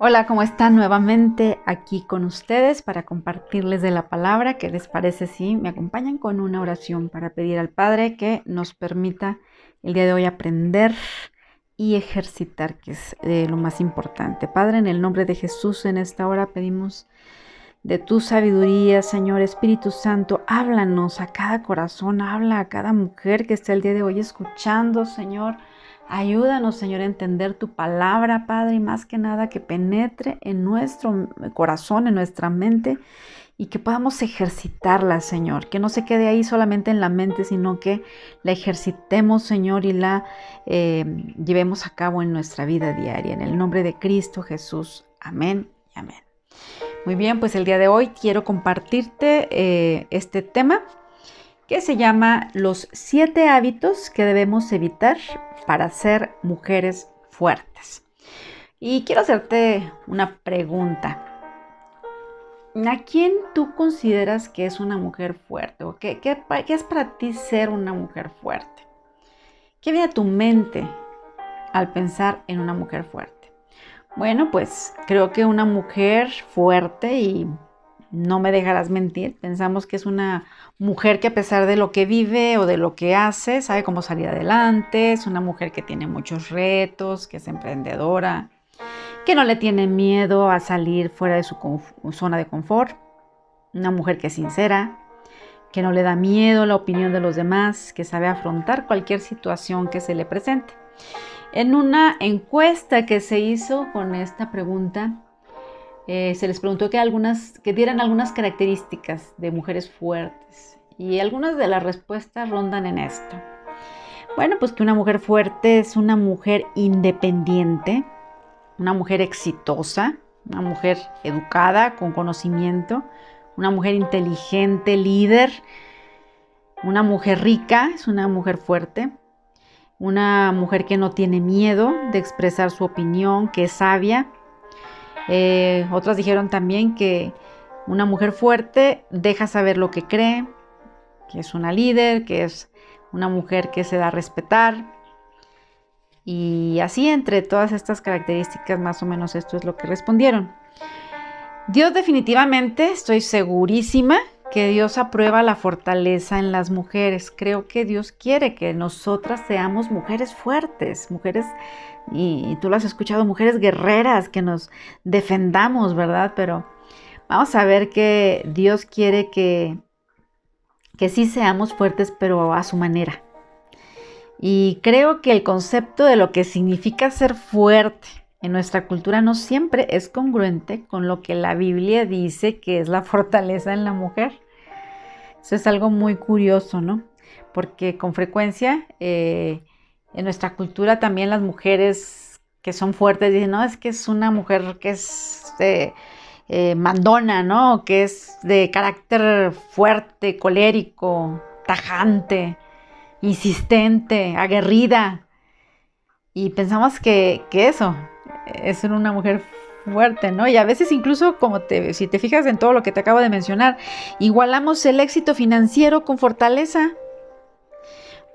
Hola, ¿cómo están? Nuevamente aquí con ustedes para compartirles de la palabra. ¿Qué les parece si me acompañan con una oración para pedir al Padre que nos permita el día de hoy aprender y ejercitar, que es eh, lo más importante? Padre, en el nombre de Jesús, en esta hora pedimos de tu sabiduría, Señor Espíritu Santo, háblanos a cada corazón, habla a cada mujer que está el día de hoy escuchando, Señor Ayúdanos, Señor, a entender tu palabra, Padre, y más que nada que penetre en nuestro corazón, en nuestra mente, y que podamos ejercitarla, Señor. Que no se quede ahí solamente en la mente, sino que la ejercitemos, Señor, y la eh, llevemos a cabo en nuestra vida diaria. En el nombre de Cristo Jesús. Amén y amén. Muy bien, pues el día de hoy quiero compartirte eh, este tema que se llama Los siete hábitos que debemos evitar para ser mujeres fuertes. Y quiero hacerte una pregunta. ¿A quién tú consideras que es una mujer fuerte? ¿O qué, qué, es para ti ser una mujer fuerte? ¿Qué viene a tu mente al pensar en una mujer fuerte? Bueno, pues creo que una mujer fuerte y no me dejarás mentir, pensamos que es una mujer que a pesar de lo que vive o de lo que hace, sabe cómo salir adelante, es una mujer que tiene muchos retos, que es emprendedora, que no le tiene miedo a salir fuera de su zona de confort, una mujer que es sincera, que no le da miedo la opinión de los demás, que sabe afrontar cualquier situación que se le presente. En una encuesta que se hizo con esta pregunta, eh, se les preguntó que, algunas, que dieran algunas características de mujeres fuertes y algunas de las respuestas rondan en esto. Bueno, pues que una mujer fuerte es una mujer independiente, una mujer exitosa, una mujer educada, con conocimiento, una mujer inteligente, líder, una mujer rica, es una mujer fuerte, una mujer que no tiene miedo de expresar su opinión, que es sabia, eh, otras dijeron también que una mujer fuerte deja saber lo que cree, que es una líder, que es una mujer que se da a respetar. Y así entre todas estas características, más o menos esto es lo que respondieron. Dios definitivamente, estoy segurísima que Dios aprueba la fortaleza en las mujeres. Creo que Dios quiere que nosotras seamos mujeres fuertes, mujeres, y, tú lo has escuchado, mujeres guerreras, que nos defendamos, ¿verdad? Pero vamos a ver que Dios quiere que, que sí seamos fuertes, pero a su manera. Y creo que el concepto de lo que significa ser fuerte en nuestra cultura no siempre es congruente con lo que la Biblia dice que es la fortaleza en la mujer. Eso es algo muy curioso, ¿no? Porque con frecuencia eh, en nuestra cultura también las mujeres que son fuertes dicen, no, es que es una mujer que es eh, mandona, ¿no? Que es de carácter fuerte, colérico, tajante, insistente, aguerrida. Y pensamos que, que eso, es ser una mujer fuerte, ¿no? Y a veces incluso, como te, si te fijas en todo lo que te acabo de mencionar, igualamos el éxito financiero con fortaleza.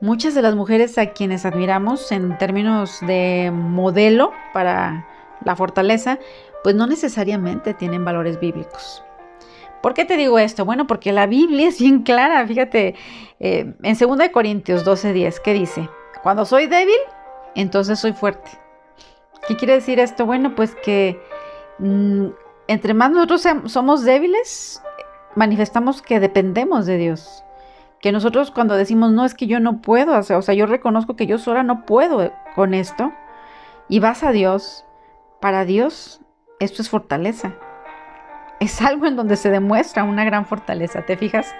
Muchas de las mujeres a quienes admiramos en términos de modelo para la fortaleza, pues no necesariamente tienen valores bíblicos. ¿Por qué te digo esto? Bueno, porque la Biblia es bien clara, fíjate, eh, en 2 Corintios 12:10, ¿qué dice? Cuando soy débil, entonces soy fuerte. ¿Qué quiere decir esto? Bueno, pues que mm, entre más nosotros somos débiles, manifestamos que dependemos de Dios. Que nosotros cuando decimos, no, es que yo no puedo, o sea, yo reconozco que yo sola no puedo con esto, y vas a Dios, para Dios esto es fortaleza. Es algo en donde se demuestra una gran fortaleza, ¿te fijas?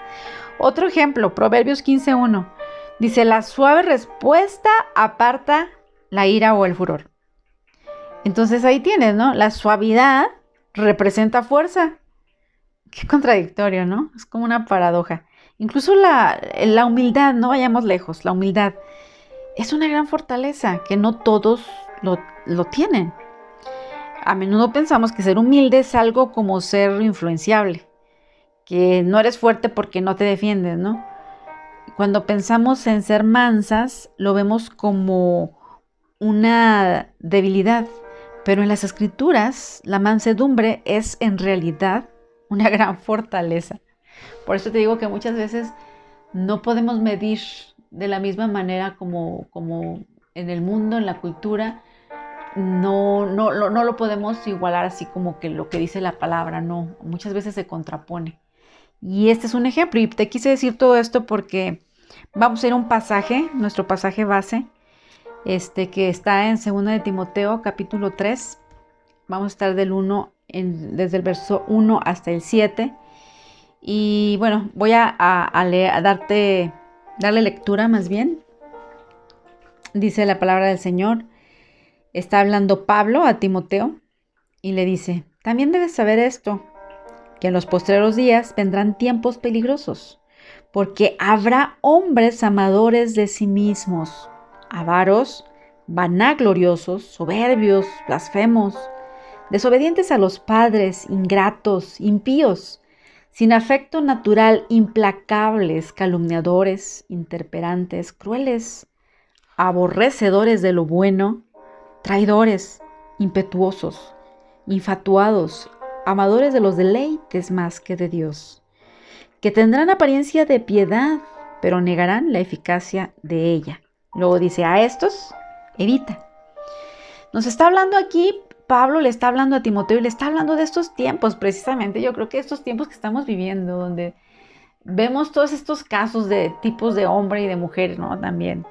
Otro ejemplo, Proverbios 15.1. Dice, la suave respuesta aparta la ira o el furor. Entonces ahí tienes, ¿no? La suavidad representa fuerza. Qué contradictorio, ¿no? Es como una paradoja. Incluso la, humildad, no vayamos lejos, la humildad es una gran fortaleza que no todos lo, lo tienen. A menudo pensamos que ser humilde es algo como ser influenciable, que no eres fuerte porque no te defiendes, ¿no? Cuando pensamos en ser mansas, lo vemos como una debilidad, Pero en las escrituras, la mansedumbre es en realidad una gran fortaleza. Por eso te digo que muchas veces no podemos medir de la misma manera como, como en el mundo, en la cultura. No, no, no, lo podemos igualar así como que lo que dice la palabra, no. Muchas veces se contrapone. Y este es un ejemplo. Y te quise decir todo esto porque vamos a ir a un pasaje, nuestro pasaje base, este, que está en 2 de Timoteo capítulo 3. Vamos a estar del 1 desde el verso 1 hasta el 7. Y bueno, voy a, darte, darle lectura más bien. Dice la palabra del Señor. Está hablando Pablo a Timoteo y le dice, también debes saber esto, que en los postreros días vendrán tiempos peligrosos, porque habrá hombres amadores de sí mismos avaros, vanagloriosos, soberbios, blasfemos, desobedientes a los padres, ingratos, impíos, sin afecto natural, implacables, calumniadores, interperantes, crueles, aborrecedores de lo bueno, traidores, impetuosos, infatuados, amadores de los deleites más que de Dios, que tendrán apariencia de piedad, pero negarán la eficacia de ella. Luego dice, a estos, evita. Nos está hablando aquí, Pablo le está hablando a Timoteo y le está hablando de estos tiempos, precisamente. Yo creo que estos tiempos que estamos viviendo, donde vemos todos estos casos de tipos de hombre y de mujer, ¿no? También,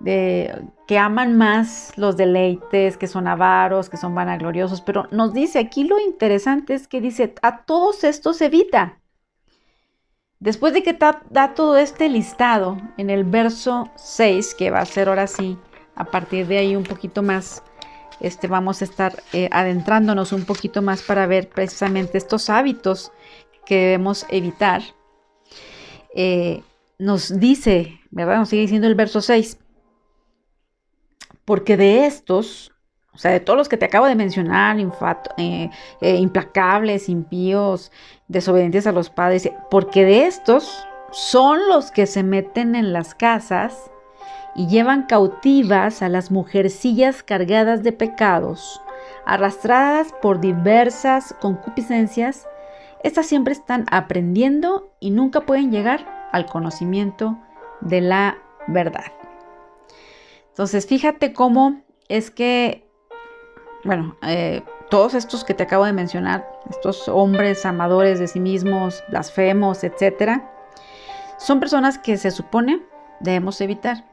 de que aman más los deleites, que son avaros, que son vanagloriosos, pero nos dice aquí lo interesante es que dice, a todos estos evita. Después de que da todo este listado en el verso 6, que va a ser ahora sí, a partir de ahí un poquito más, este, vamos a estar eh, adentrándonos un poquito más para ver precisamente estos hábitos que debemos evitar. Eh, nos dice, ¿verdad? Nos sigue diciendo el verso 6, porque de estos o sea, de todos los que te acabo de mencionar, eh, eh, implacables, impíos, desobedientes a los padres, porque de estos son los que se meten en las casas y llevan cautivas a las mujercillas cargadas de pecados, arrastradas por diversas concupiscencias. Estas siempre están aprendiendo y nunca pueden llegar al conocimiento de la verdad. Entonces, fíjate cómo es que bueno, eh, todos estos que te acabo de mencionar, estos hombres amadores de sí mismos, blasfemos, etcétera, son personas que se supone debemos evitar.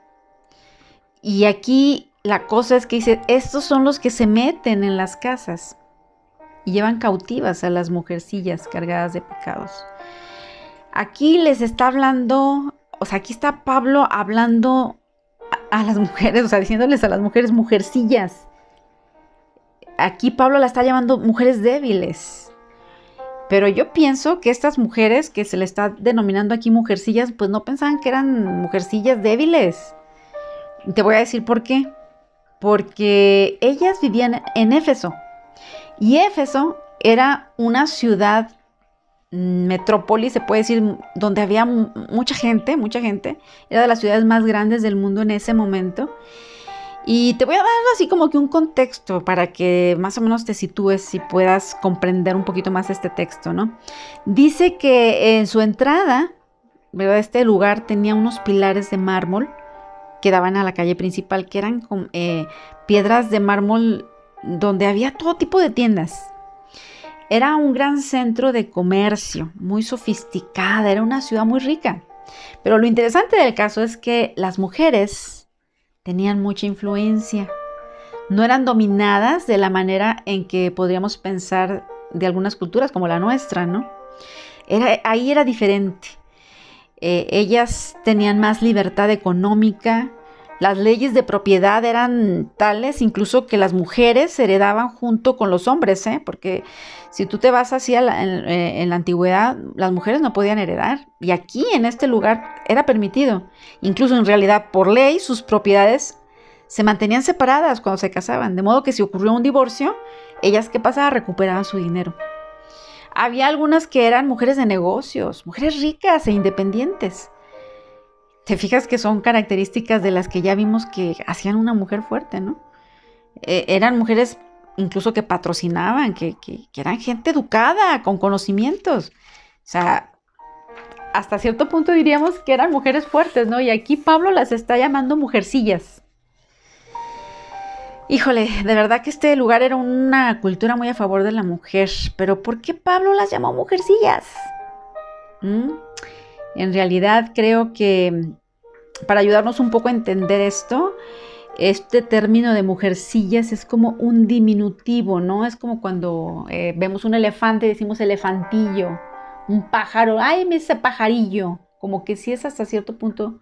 Y aquí la cosa es que dice, estos son los que se meten en las casas y llevan cautivas a las mujercillas cargadas de pecados. Aquí les está hablando, o sea, aquí está Pablo hablando a, las mujeres, o sea, diciéndoles a las mujeres mujercillas aquí Pablo la está llamando mujeres débiles. Pero yo pienso que estas mujeres que se le está denominando aquí mujercillas, pues no pensaban que eran mujercillas débiles. Te voy a decir por qué. Porque ellas vivían en Éfeso. Y Éfeso era una ciudad mm, metrópoli, se puede decir, donde había mucha gente, mucha gente. Era de las ciudades más grandes del mundo en ese momento. Y te voy a dar así como que un contexto para que más o menos te sitúes y puedas comprender un poquito más este texto, ¿no? Dice que en su entrada, ¿verdad? Este lugar tenía unos pilares de mármol que daban a la calle principal, que eran eh, piedras de mármol donde había todo tipo de tiendas. Era un gran centro de comercio, muy sofisticada, era una ciudad muy rica. Pero lo interesante del caso es que las mujeres tenían mucha influencia. No eran dominadas de la manera en que podríamos pensar de algunas culturas como la nuestra, ¿no? Era, ahí era diferente. Eh, ellas tenían más libertad económica, las leyes de propiedad eran tales incluso que las mujeres heredaban junto con los hombres, ¿eh? porque si tú te vas así en, en, la antigüedad, las mujeres no podían heredar. Y aquí, en este lugar, era permitido. Incluso en realidad, por ley, sus propiedades se mantenían separadas cuando se casaban. De modo que si ocurrió un divorcio, ellas, ¿qué pasaba? Recuperaban su dinero. Había algunas que eran mujeres de negocios, mujeres ricas e independientes te fijas que son características de las que ya vimos que hacían una mujer fuerte, ¿no? Eh, eran mujeres incluso que patrocinaban, que, que, eran gente educada, con conocimientos. O sea, hasta cierto punto diríamos que eran mujeres fuertes, ¿no? Y aquí Pablo las está llamando mujercillas. Híjole, de verdad que este lugar era una cultura muy a favor de la mujer, pero ¿por qué Pablo las llamó mujercillas? ¿Mm? En realidad creo que para ayudarnos un poco a entender esto, este término de mujercillas es como un diminutivo, ¿no? Es como cuando eh, vemos un elefante y decimos elefantillo, un pájaro, ay, ese pajarillo, como que sí es hasta cierto punto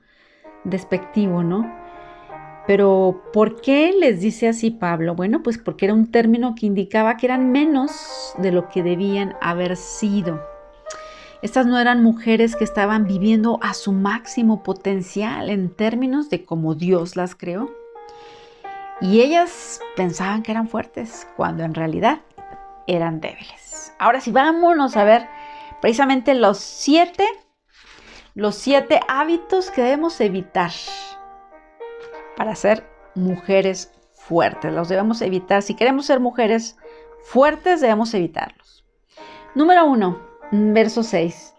despectivo, ¿no? Pero ¿por qué les dice así Pablo? Bueno, pues porque era un término que indicaba que eran menos de lo que debían haber sido. Estas no eran mujeres que estaban viviendo a su máximo potencial en términos de cómo Dios las creó. Y ellas pensaban que eran fuertes cuando en realidad eran débiles. Ahora sí, vámonos a ver precisamente los siete, los siete hábitos que debemos evitar para ser mujeres fuertes. Los debemos evitar. Si queremos ser mujeres fuertes, debemos evitarlos. Número uno, verso 6.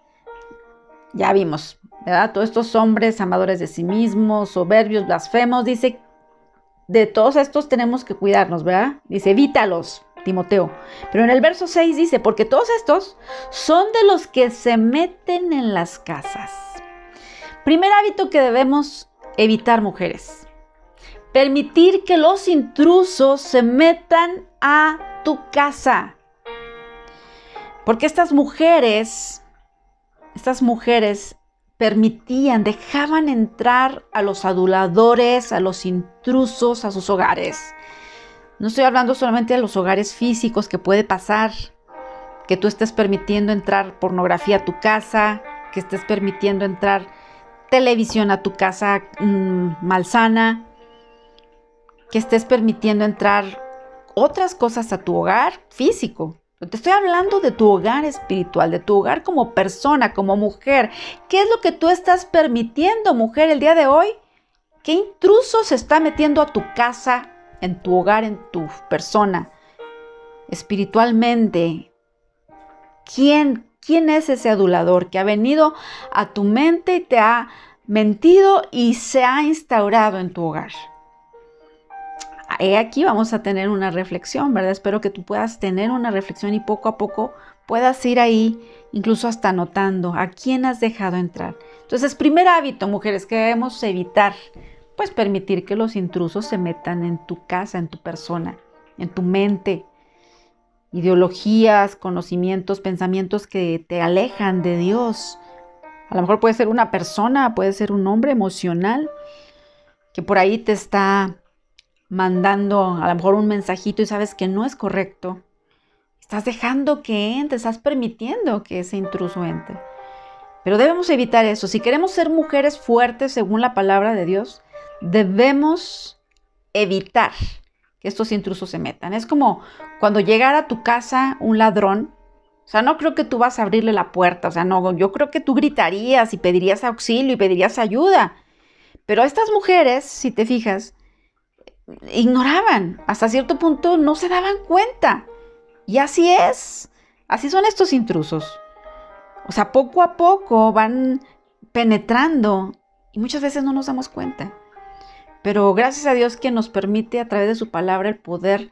Ya vimos, ¿verdad? Todos estos hombres amadores de sí mismos, soberbios, blasfemos, dice, de todos estos tenemos que cuidarnos, ¿verdad? Dice, evítalos, Timoteo. Pero en el verso 6 dice, porque todos estos son de los que se meten en las casas. Primer hábito que debemos evitar, mujeres permitir que los intrusos se metan a tu casa. Porque estas mujeres, estas mujeres permitían, dejaban entrar a los aduladores, a los intrusos, a sus hogares. No estoy hablando solamente de los hogares físicos que puede pasar, que tú estés permitiendo entrar pornografía a tu casa, que estés permitiendo entrar televisión a tu casa mm, malsana, que estés permitiendo entrar otras cosas a tu hogar físico. Te estoy hablando de tu hogar espiritual, de tu hogar como persona, como mujer. ¿Qué es lo que tú estás permitiendo, mujer, el día de hoy? ¿Qué intruso se está metiendo a tu casa, en tu hogar, en tu persona? Espiritualmente. ¿Quién, quién es ese adulador que ha venido a tu mente y te ha mentido y se ha instaurado en tu hogar? Aquí vamos a tener una reflexión, ¿verdad? Espero que tú puedas tener una reflexión y poco a poco puedas ir ahí, incluso hasta notando a quién has dejado entrar. Entonces, primer hábito, mujeres, que debemos evitar, pues permitir que los intrusos se metan en tu casa, en tu persona, en tu mente. Ideologías, conocimientos, pensamientos que te alejan de Dios. A lo mejor puede ser una persona, puede ser un hombre emocional que por ahí te está mandando a lo mejor un mensajito y sabes que no es correcto, estás dejando que entre, estás permitiendo que ese intruso entre. Pero debemos evitar eso. Si queremos ser mujeres fuertes según la palabra de Dios, debemos evitar que estos intrusos se metan. Es como cuando llegara a tu casa un ladrón. O sea, no creo que tú vas a abrirle la puerta. O sea, no, yo creo que tú gritarías y pedirías auxilio y pedirías ayuda. Pero estas mujeres, si te fijas, ignoraban, hasta cierto punto no se daban cuenta. Y así es, así son estos intrusos. O sea, poco a poco van penetrando y muchas veces no nos damos cuenta. Pero gracias a Dios que nos permite a través de su palabra el poder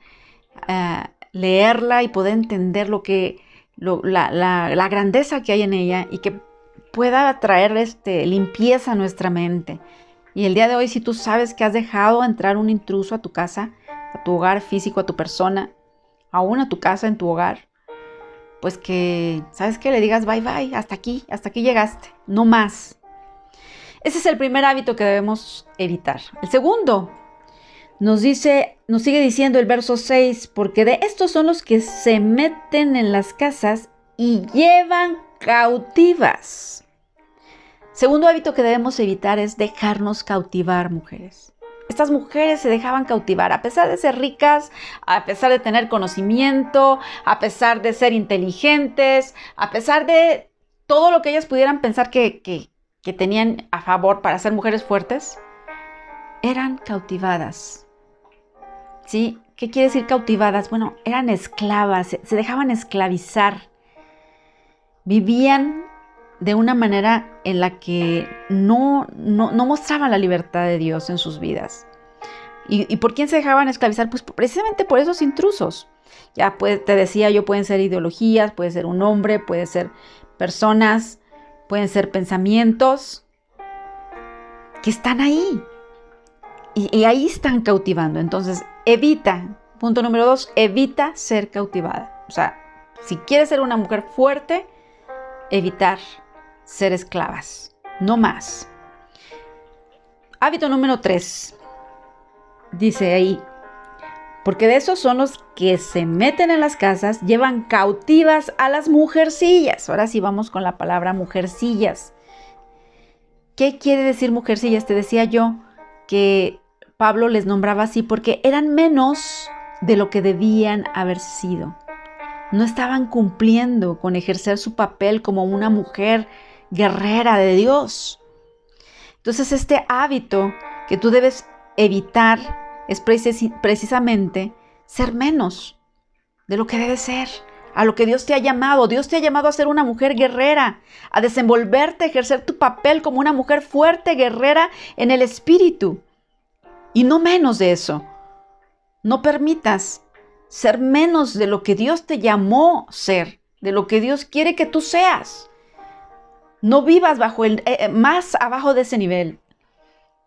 eh, leerla y poder entender lo que, la, la, grandeza que hay en ella y que pueda traer este, limpieza a nuestra mente y el día de hoy, si tú sabes que has dejado entrar un intruso a tu casa, a tu hogar físico, a tu persona, aún a tu casa, en tu hogar, pues que, ¿sabes qué? Le digas bye bye, hasta aquí, hasta aquí llegaste, no más. Ese es el primer hábito que debemos evitar. El segundo, nos dice, nos sigue diciendo el verso 6, porque de estos son los que se meten en las casas y llevan cautivas Segundo hábito que debemos evitar es dejarnos cautivar, mujeres. Estas mujeres se dejaban cautivar, a pesar de ser ricas, a pesar de tener conocimiento, a pesar de ser inteligentes, a pesar de todo lo que ellas pudieran pensar que, que, tenían a favor para ser mujeres fuertes, eran cautivadas. ¿Sí? ¿Qué quiere decir cautivadas? Bueno, eran esclavas, se dejaban esclavizar. Vivían de una manera en la que no, no, mostraban la libertad de Dios en sus vidas. ¿Y, por quién se dejaban esclavizar? Pues precisamente por esos intrusos. Ya pues, te decía yo, pueden ser ideologías, puede ser un hombre, puede ser personas, pueden ser pensamientos que están ahí. Y, y ahí están cautivando. Entonces, evita, punto número dos, evita ser cautivada. O sea, si quieres ser una mujer fuerte, evitar ser esclavas, no más. Hábito número 3. Dice ahí, porque de esos son los que se meten en las casas, llevan cautivas a las mujercillas. Ahora sí vamos con la palabra mujercillas. ¿Qué quiere decir mujercillas? Te decía yo que Pablo les nombraba así porque eran menos de lo que debían haber sido. No estaban cumpliendo con ejercer su papel como una mujer guerrera de Dios. Entonces este hábito que tú debes evitar es precisamente ser menos de lo que debes ser, a lo que Dios te ha llamado. Dios te ha llamado a ser una mujer guerrera, a desenvolverte, a ejercer tu papel como una mujer fuerte, guerrera en el espíritu. Y no menos de eso. No permitas ser menos de lo que Dios te llamó ser, de lo que Dios quiere que tú seas. No vivas bajo el, eh, eh, más abajo de ese nivel,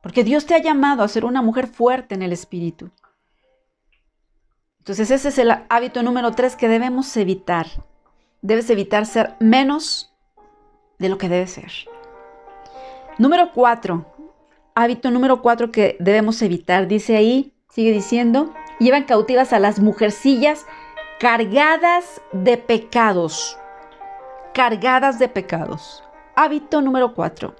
porque Dios te ha llamado a ser una mujer fuerte en el espíritu. Entonces ese es el hábito número tres que debemos evitar. Debes evitar ser menos de lo que debes ser. Número cuatro, hábito número cuatro que debemos evitar, dice ahí, sigue diciendo, llevan cautivas a las mujercillas cargadas de pecados, cargadas de pecados. Hábito número cuatro.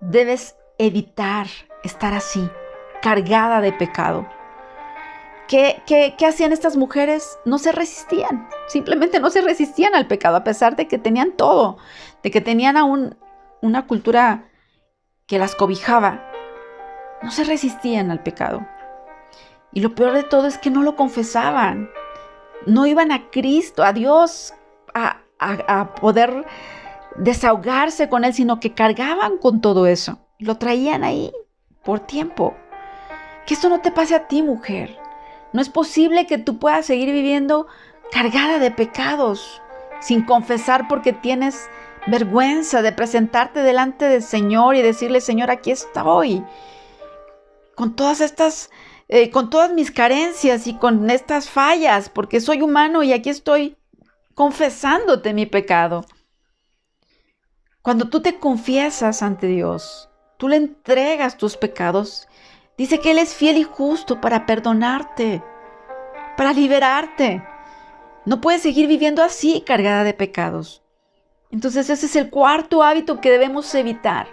Debes evitar estar así, cargada de pecado. ¿Qué, qué, hacían estas mujeres? No se resistían, simplemente no se resistían al pecado, a pesar de que tenían todo, de que tenían aún una cultura que las cobijaba. No se resistían al pecado. Y lo peor de todo es que no lo confesaban. No iban a Cristo, a Dios, a, a poder desahogarse con él, sino que cargaban con todo eso. Lo traían ahí por tiempo. Que esto no te pase a ti, mujer. No es posible que tú puedas seguir viviendo cargada de pecados, sin confesar porque tienes vergüenza de presentarte delante del Señor y decirle, Señor, aquí estoy. Con todas estas, eh, con todas mis carencias y con estas fallas, porque soy humano y aquí estoy confesándote mi pecado. Cuando tú te confiesas ante Dios, tú le entregas tus pecados, dice que Él es fiel y justo para perdonarte, para liberarte. No puedes seguir viviendo así cargada de pecados. Entonces ese es el cuarto hábito que debemos evitar.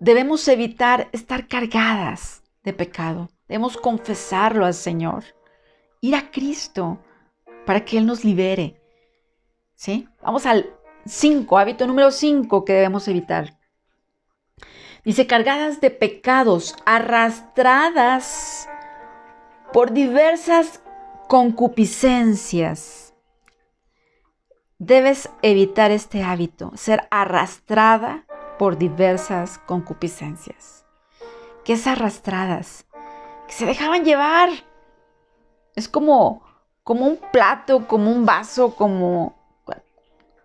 Debemos evitar estar cargadas de pecado. Debemos confesarlo al Señor. Ir a Cristo para que Él nos libere. ¿Sí? Vamos al 5, hábito número 5 que debemos evitar. Dice, cargadas de pecados, arrastradas por diversas concupiscencias. Debes evitar este hábito, ser arrastrada por diversas concupiscencias. ¿Qué es arrastradas? Que se dejaban llevar. Es como, como un plato, como un vaso, como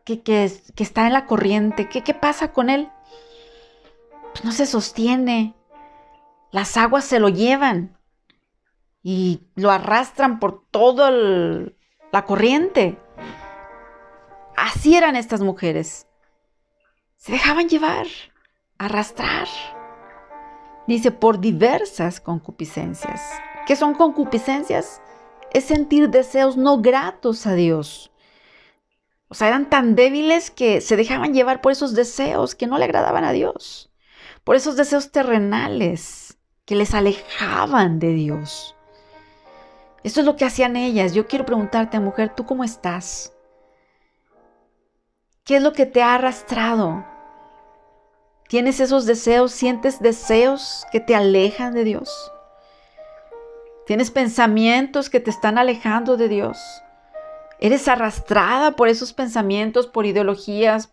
que, está en la corriente. ¿Qué, ¿Qué pasa con él? Pues no se sostiene. Las aguas se lo llevan y lo arrastran por toda la corriente. Así eran estas mujeres. Se dejaban llevar, arrastrar. Dice, por diversas concupiscencias. ¿Qué son concupiscencias? Es sentir deseos no gratos a Dios. O sea, eran tan débiles que se dejaban llevar por esos deseos que no le agradaban a Dios, por esos deseos terrenales que les alejaban de Dios. Esto es lo que hacían ellas. Yo quiero preguntarte, mujer, ¿tú cómo estás? ¿Qué es lo que te ha arrastrado? ¿Tienes esos deseos? ¿Sientes deseos que te alejan de Dios? Tienes pensamientos que te están alejando de Dios. Eres arrastrada por esos pensamientos, por ideologías.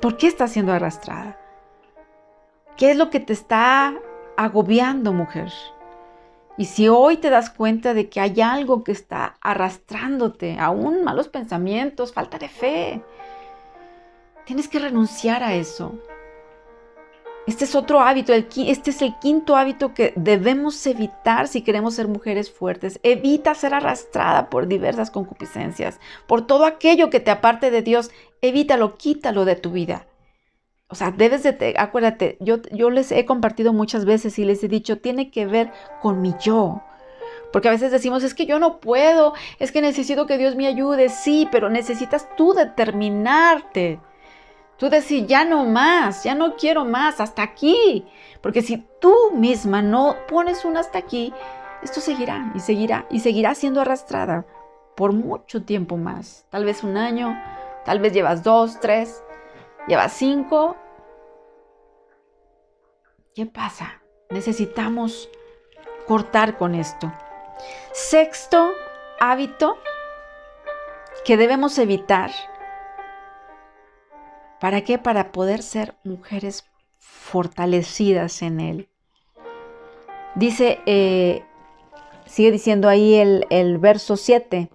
¿Por qué estás siendo arrastrada? ¿Qué es lo que te está agobiando, mujer? Y si hoy te das cuenta de que hay algo que está arrastrándote, aún malos pensamientos, falta de fe, tienes que renunciar a eso. Este es otro hábito, este es el quinto hábito que debemos evitar si queremos ser mujeres fuertes. Evita ser arrastrada por diversas concupiscencias, por todo aquello que te aparte de Dios. Evítalo, quítalo de tu vida. O sea, debes de, acuérdate, yo, yo les he compartido muchas veces y les he dicho, tiene que ver con mi yo. Porque a veces decimos, es que yo no puedo, es que necesito que Dios me ayude. Sí, pero necesitas tú determinarte Tú decís, ya no más, ya no quiero más, hasta aquí. Porque si tú misma no pones un hasta aquí, esto seguirá y seguirá y seguirá siendo arrastrada por mucho tiempo más. Tal vez un año, tal vez llevas dos, tres, llevas cinco. ¿Qué pasa? Necesitamos cortar con esto. Sexto hábito que debemos evitar ¿Para qué? Para poder ser mujeres fortalecidas en Él. Dice, eh, sigue diciendo ahí el, el verso 7.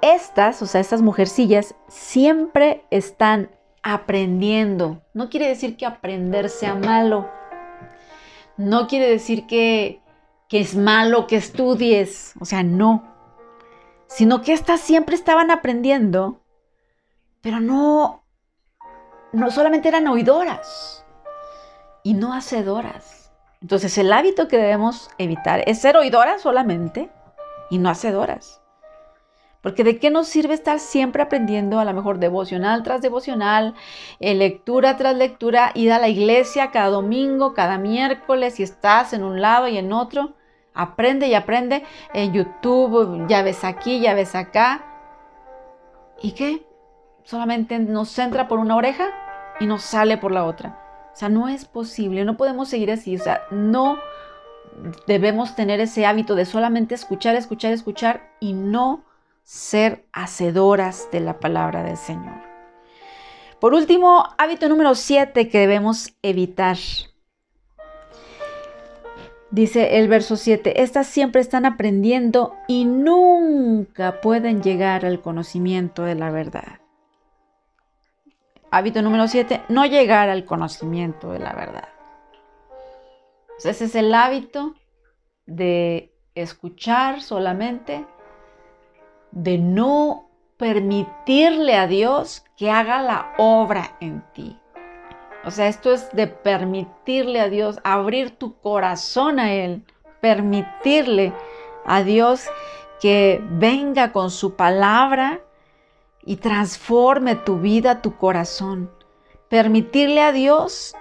Estas, o sea, estas mujercillas, siempre están aprendiendo. No quiere decir que aprender sea malo. No quiere decir que, que es malo que estudies. O sea, no. Sino que estas siempre estaban aprendiendo, pero no no solamente eran oidoras y no hacedoras. Entonces el hábito que debemos evitar es ser oidoras solamente y no hacedoras. Porque de qué nos sirve estar siempre aprendiendo, a lo mejor devocional tras devocional, eh, lectura tras lectura, ir a la iglesia cada domingo, cada miércoles, si estás en un lado y en otro, aprende y aprende en YouTube, ya ves aquí, ya ves acá. ¿Y qué? ¿Solamente nos entra por una oreja? y nos sale por la otra. O sea, no es posible, no podemos seguir así. O sea, no debemos tener ese hábito de solamente escuchar, escuchar, escuchar y no ser hacedoras de la palabra del Señor. Por último, hábito número 7 que debemos evitar. Dice el verso 7, estas siempre están aprendiendo y nunca pueden llegar al conocimiento de la verdad. Hábito número 7, no llegar al conocimiento de la verdad. ese es el hábito de escuchar solamente, de no permitirle a Dios que haga la obra en ti. O sea, esto es de permitirle a Dios abrir tu corazón a Él, permitirle a Dios que venga con su palabra y transforme tu vida, tu corazón. Permitirle a Dios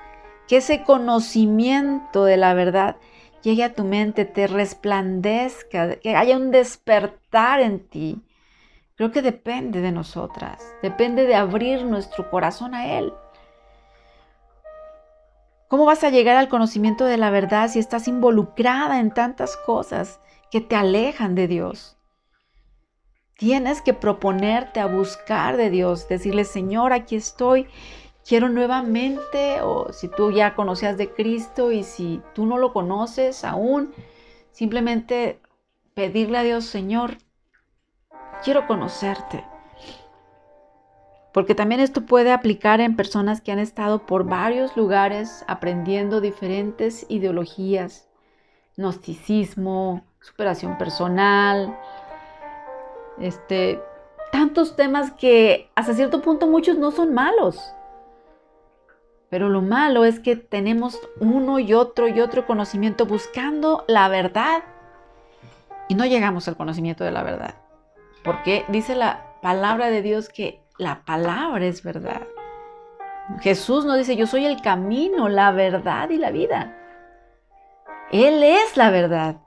que ese conocimiento de la verdad llegue a tu mente, te resplandezca, que haya un despertar en ti. Creo que depende de nosotras, depende de abrir nuestro corazón a Él. ¿Cómo vas a llegar al conocimiento de la verdad si estás involucrada en tantas cosas que te alejan de Dios? Tienes que proponerte a buscar de Dios, decirle, Señor, aquí estoy, quiero nuevamente, o si tú ya conocías de Cristo y si tú no lo conoces aún, simplemente pedirle a Dios, Señor, quiero conocerte. Porque también esto puede aplicar en personas que han estado por varios lugares aprendiendo diferentes ideologías, gnosticismo, superación personal, este, tantos temas que hasta cierto punto muchos no son malos. Pero lo malo es que tenemos uno y otro y otro conocimiento buscando la verdad y no llegamos al conocimiento de la verdad. Porque dice la palabra de Dios que la palabra es verdad. Jesús nos dice, yo soy el camino, la verdad y la vida. Él es la verdad.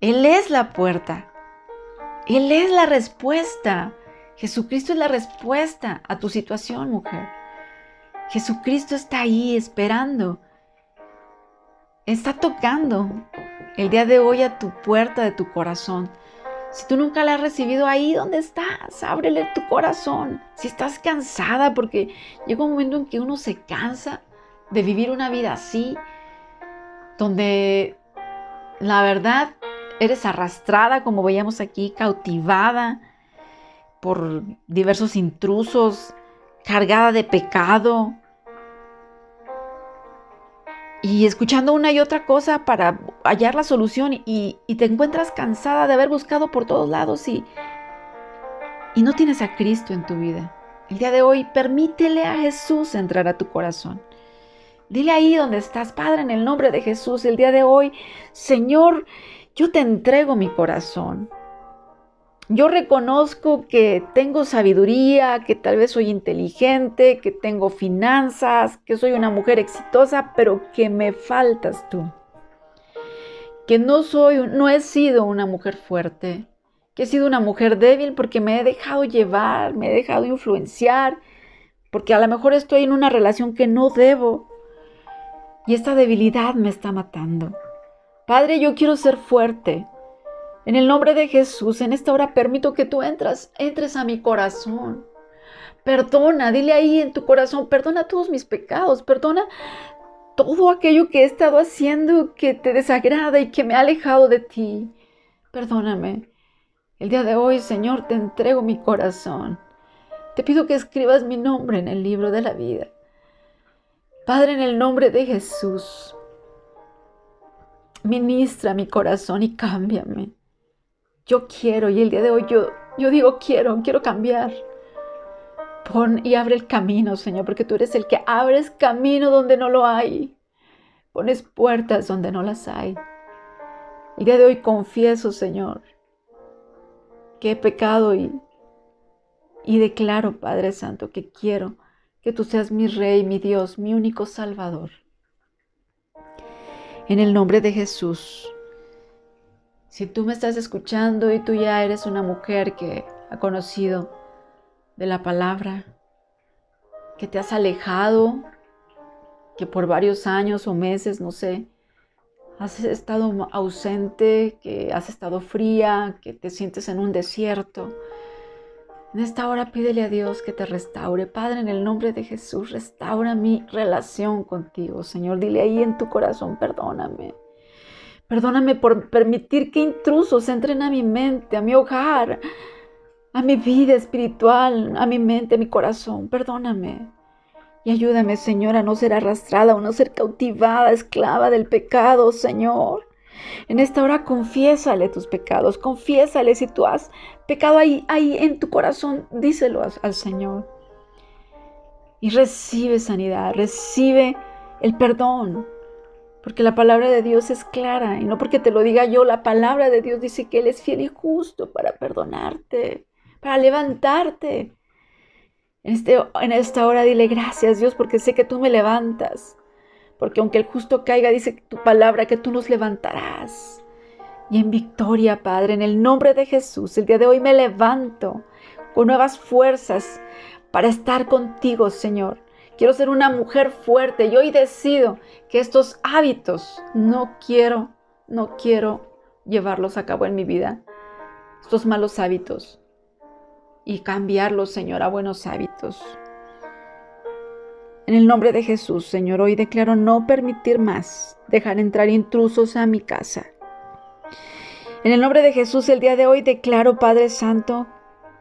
Él es la puerta. Él es la respuesta. Jesucristo es la respuesta a tu situación, mujer. Jesucristo está ahí esperando está tocando el día de hoy a tu puerta de tu corazón. Si tú nunca la has recibido ahí donde estás, ábrele tu corazón. Si estás cansada, porque llega un momento en que uno se cansa de vivir una vida así, donde la verdad eres arrastrada, como veíamos aquí, cautivada por diversos intrusos, cargada de pecado, y escuchando una y otra cosa para hallar la solución y, te encuentras cansada de haber buscado por todos lados y, y no tienes a Cristo en tu vida. El día de hoy permítele a Jesús entrar a tu corazón. Dile ahí donde estás, Padre, en el nombre de Jesús, el día de hoy, Señor, yo te entrego mi corazón. Yo reconozco que tengo sabiduría, que tal vez soy inteligente, que tengo finanzas, que soy una mujer exitosa, pero que me faltas tú. Que no soy, no he sido una mujer fuerte, que he sido una mujer débil porque me he dejado llevar, me he dejado influenciar, porque a lo mejor estoy en una relación que no debo y esta debilidad me está matando. Padre, yo quiero ser fuerte. En el nombre de Jesús, en esta hora permito que tú entras, entres a mi corazón. Perdona, dile ahí en tu corazón, perdona todos mis pecados, perdona todo aquello que he estado haciendo que te desagrada y que me ha alejado de ti. Perdóname. El día de hoy, Señor, te entrego mi corazón. Te pido que escribas mi nombre en el libro de la vida. Padre, en el nombre de Jesús, ministra mi corazón y cámbiame. Yo quiero y el día de hoy yo, yo digo quiero, quiero cambiar. Pon y abre el camino, Señor, porque tú eres el que abres camino donde no lo hay. Pones puertas donde no las hay. El día de hoy confieso, Señor, que he pecado y, y declaro, Padre Santo, que quiero que tú seas mi Rey, mi Dios, mi único Salvador. En el nombre de Jesús, si tú me estás escuchando y tú ya eres una mujer que ha conocido de la palabra, que te has alejado, que por varios años o meses, no sé, has estado ausente, que has estado fría, que te sientes en un desierto. En esta hora pídele a Dios que te restaure. Padre, en el nombre de Jesús, restaura mi relación contigo. Señor, dile ahí en tu corazón, perdóname. Perdóname por permitir que intrusos entren a mi mente, a mi hogar, a mi vida espiritual, a mi mente, a mi corazón. Perdóname. Y ayúdame, Señor, a no ser arrastrada, a no ser cautivada, esclava del pecado, Señor. En esta hora confiésale tus pecados, confiésale si tú has pecado ahí, ahí en tu corazón, díselo al Señor. Y recibe sanidad, recibe el perdón, porque la palabra de Dios es clara y no porque te lo diga yo, la palabra de Dios dice que Él es fiel y justo para perdonarte, para levantarte. En, este, en esta hora dile gracias Dios porque sé que tú me levantas, porque aunque el justo caiga, dice tu palabra que tú nos levantarás. Y en victoria, Padre, en el nombre de Jesús, el día de hoy me levanto con nuevas fuerzas para estar contigo, Señor Quiero ser una mujer fuerte y hoy decido que estos hábitos no quiero, no quiero llevarlos a cabo en mi vida. Estos malos hábitos y cambiarlos, Señor, a buenos hábitos. En el nombre de Jesús, Señor, hoy declaro no permitir más dejar entrar intrusos a mi casa. En el nombre de Jesús, el día de hoy declaro, Padre Santo,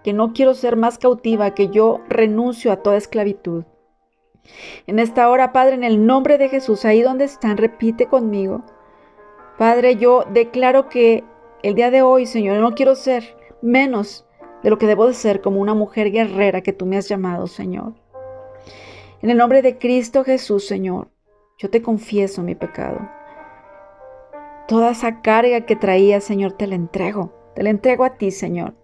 que no quiero ser más cautiva, que yo renuncio a toda esclavitud. En esta hora, Padre, en el nombre de Jesús, ahí donde están, repite conmigo. Padre, yo declaro que el día de hoy, Señor, no quiero ser menos de lo que debo de ser como una mujer guerrera que tú me has llamado, Señor. En el nombre de Cristo Jesús, Señor, yo te confieso mi pecado. Toda esa carga que traía, Señor, te la entrego. Te la entrego a ti, Señor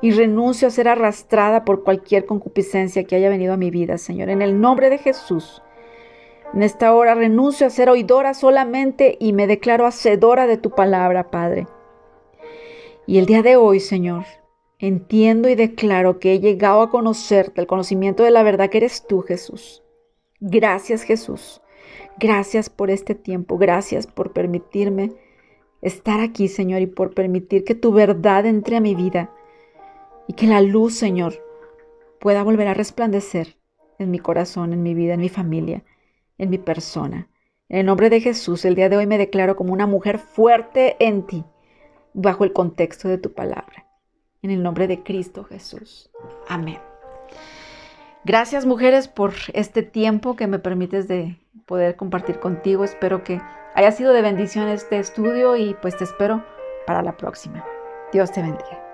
y renuncio a ser arrastrada por cualquier concupiscencia que haya venido a mi vida, Señor. En el nombre de Jesús. En esta hora renuncio a ser oidora solamente y me declaro hacedora de tu palabra, Padre. Y el día de hoy, Señor, entiendo y declaro que he llegado a conocerte, el conocimiento de la verdad que eres tú, Jesús. Gracias, Jesús. Gracias por este tiempo, gracias por permitirme estar aquí, Señor, y por permitir que tu verdad entre a mi vida y que la luz, Señor, pueda volver a resplandecer en mi corazón, en mi vida, en mi familia, en mi persona. En el nombre de Jesús, el día de hoy me declaro como una mujer fuerte en ti, bajo el contexto de tu palabra. En el nombre de Cristo Jesús. Amén. Gracias mujeres por este tiempo que me permites de poder compartir contigo. Espero que haya sido de bendición este estudio y pues te espero para la próxima. Dios te bendiga.